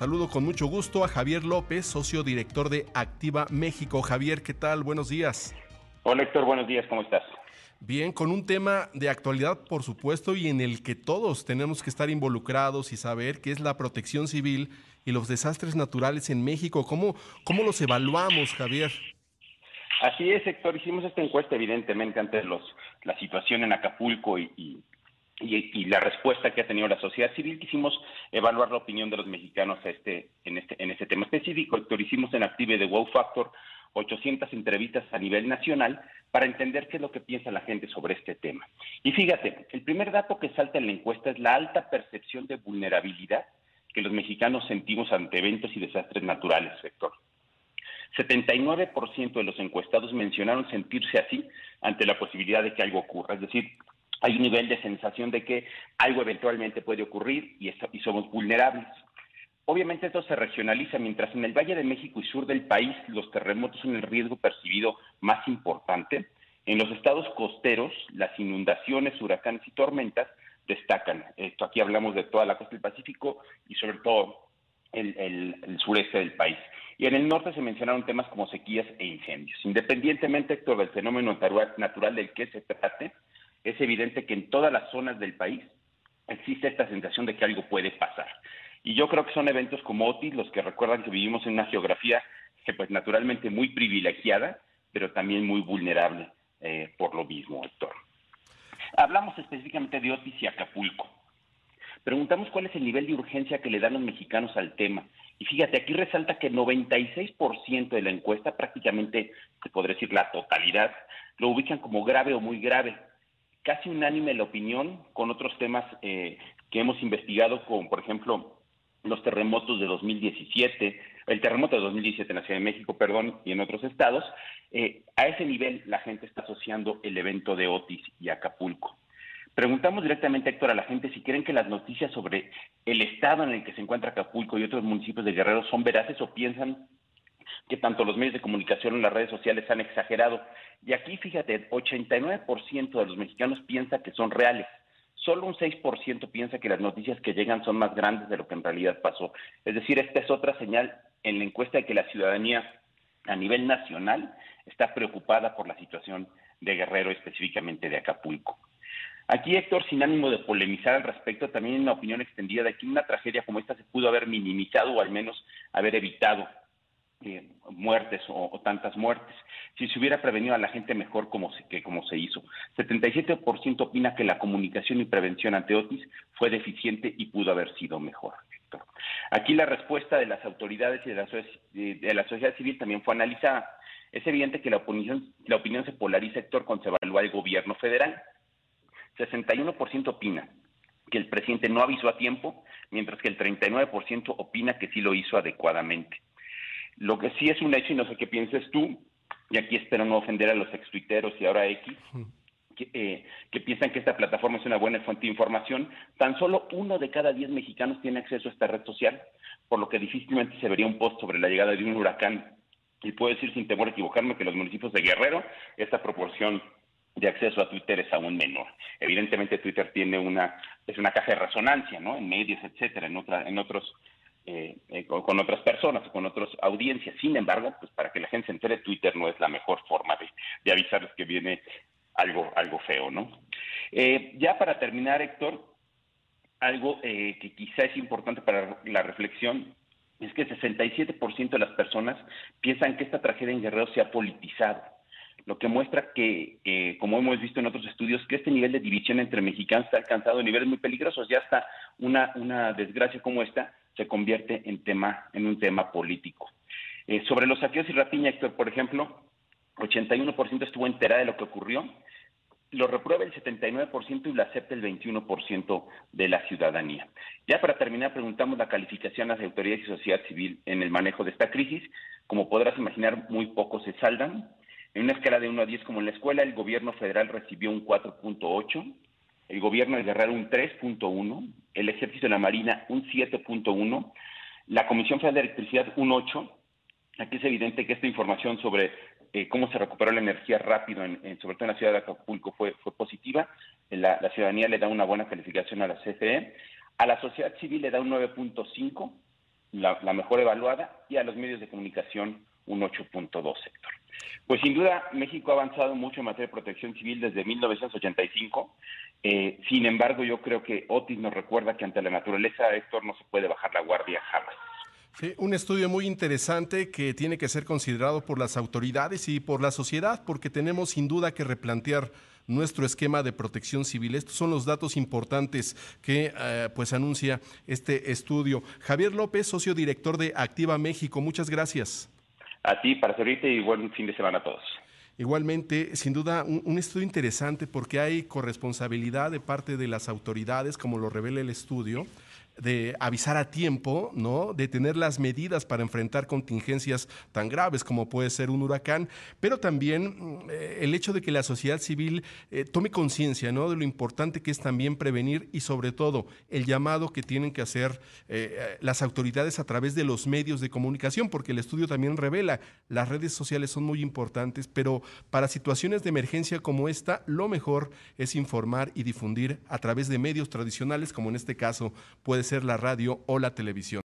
Saludo con mucho gusto a Javier López, socio director de Activa México. Javier, ¿qué tal? Buenos días. Hola Héctor, buenos días, ¿cómo estás? Bien, con un tema de actualidad, por supuesto, y en el que todos tenemos que estar involucrados y saber qué es la protección civil y los desastres naturales en México. ¿Cómo, cómo los evaluamos, Javier? Así es, Héctor. Hicimos esta encuesta, evidentemente, ante los, la situación en Acapulco y y, la respuesta que ha tenido la sociedad civil, quisimos evaluar la opinión de los mexicanos este, en, este, en este tema específico. Héctor, hicimos en Active de Wow Factor 800 entrevistas a nivel nacional para entender qué es lo que piensa la gente sobre este tema. Y fíjate, el primer dato que salta en la encuesta es la alta percepción de vulnerabilidad que los mexicanos sentimos ante eventos y desastres naturales, Héctor. 79% de los encuestados mencionaron sentirse así ante la posibilidad de que algo ocurra, es decir, hay un nivel de sensación de que algo eventualmente puede ocurrir y, y somos vulnerables. Obviamente esto se regionaliza, mientras en el Valle de México y sur del país los terremotos son el riesgo percibido más importante. En los estados costeros, las inundaciones, huracanes y tormentas destacan. Esto aquí hablamos de toda la costa del Pacífico y sobre todo el, sureste del país. Y en el norte se mencionaron temas como sequías e incendios. Independientemente, Héctor, del fenómeno natural del que se trate, es evidente que en todas las zonas del país existe esta sensación de que algo puede pasar. Y yo creo que son eventos como Otis los que recuerdan que vivimos en una geografía que pues naturalmente muy privilegiada, pero también muy vulnerable eh, por lo mismo, Héctor. Hablamos específicamente de Otis y Acapulco. Preguntamos cuál es el nivel de urgencia que le dan los mexicanos al tema. Y fíjate, aquí resalta que 96% de la encuesta, prácticamente se podría decir la totalidad, lo ubican como grave o muy grave casi unánime la opinión con otros temas eh, que hemos investigado, como por ejemplo los terremotos de 2017, el terremoto de 2017 en la Ciudad de México, perdón, y en otros estados, eh, a ese nivel la gente está asociando el evento de Otis y Acapulco. Preguntamos directamente, Héctor, a la gente si creen que las noticias sobre el estado en el que se encuentra Acapulco y otros municipios de Guerrero son veraces o piensan que tanto los medios de comunicación en las redes sociales han exagerado. Y aquí, fíjate, 89% de los mexicanos piensa que son reales. Solo un 6% piensa que las noticias que llegan son más grandes de lo que en realidad pasó. Es decir, esta es otra señal en la encuesta de que la ciudadanía a nivel nacional está preocupada por la situación de Guerrero, específicamente de Acapulco. Aquí, Héctor, sin ánimo de polemizar al respecto, también una opinión extendida de que una tragedia como esta se pudo haber minimizado o al menos haber evitado eh, muertes o, tantas muertes. Si se hubiera prevenido a la gente mejor como se, que como se hizo. 77% opina que la comunicación y prevención ante Otis fue deficiente y pudo haber sido mejor. Aquí la respuesta de las autoridades y de la, de la sociedad civil también fue analizada. Es evidente que la opinión, la opinión se polariza, Héctor, cuando se evalúa el gobierno federal. 61% opina que el presidente no avisó a tiempo, mientras que el 39% opina que sí lo hizo adecuadamente. Lo que sí es un hecho, y no sé qué pienses tú, y aquí espero no ofender a los extuiteros y ahora X, eh, que, piensan que esta plataforma es una buena fuente de información, tan solo uno de cada diez mexicanos tiene acceso a esta red social, por lo que difícilmente se vería un post sobre la llegada de un huracán. Y puedo decir sin temor a equivocarme que los municipios de Guerrero, esta proporción de acceso a Twitter es aún menor. Evidentemente Twitter tiene una es una caja de resonancia, ¿no? En medios, etcétera, en otra, en otros eh, eh, con, otras personas, con otras audiencias. Sin embargo, pues para que la gente se entere, Twitter no es la mejor forma de, de avisarles que viene algo, algo feo, ¿no? Eh, ya para terminar, Héctor, algo que quizá es importante para la reflexión es que el 67% de las personas piensan que esta tragedia en Guerrero se ha politizado, lo que muestra que, como hemos visto en otros estudios, que este nivel de división entre mexicanos ha alcanzado niveles muy peligrosos. Ya hasta una, una desgracia como esta se convierte en, tema, en un tema político. Eh, sobre los saqueos y rapiña, Héctor, por ejemplo, 81% estuvo enterada de lo que ocurrió, lo reprueba el 79% y lo acepta el 21% de la ciudadanía. Ya para terminar, preguntamos la calificación a las autoridades y sociedad civil en el manejo de esta crisis. Como podrás imaginar, muy pocos se saldan. En una escala de 1 a 10 como en la escuela, el gobierno federal recibió un 4.8, el gobierno de Guerrero un 3.1, el ejército de la marina un 7.1, la Comisión Federal de Electricidad un 8. Aquí es evidente que esta información sobre eh, cómo se recuperó la energía rápido, en, sobre todo en la ciudad de Acapulco, fue, positiva. La, la, ciudadanía le da una buena calificación a la CFE. A la sociedad civil le da un 9.5 la, mejor evaluada, y a los medios de comunicación un 8.2 sector. Pues sin duda México ha avanzado mucho en materia de protección civil desde 1985. Eh, sin embargo, yo creo que Otis nos recuerda que ante la naturaleza, Héctor, no se puede bajar la guardia jamás. Sí, un estudio muy interesante que tiene que ser considerado por las autoridades y por la sociedad, porque tenemos sin duda que replantear nuestro esquema de protección civil. Estos son los datos importantes que eh, pues anuncia este estudio. Javier López, socio director de Activa México, muchas gracias. A ti, para servirte y buen fin de semana a todos. Igualmente, sin duda, un, estudio interesante porque hay corresponsabilidad de parte de las autoridades, como lo revela el estudio, de avisar a tiempo, ¿no? De tener las medidas para enfrentar contingencias tan graves como puede ser un huracán, pero también mm, eh, el hecho de que la sociedad civil eh, tome conciencia, ¿no? De lo importante que es también prevenir y sobre todo el llamado que tienen que hacer eh, las autoridades a través de los medios de comunicación, porque el estudio también revela, las redes sociales son muy importantes, pero para situaciones de emergencia como esta, lo mejor es informar y difundir a través de medios tradicionales, como en este caso puede ser la radio o la televisión.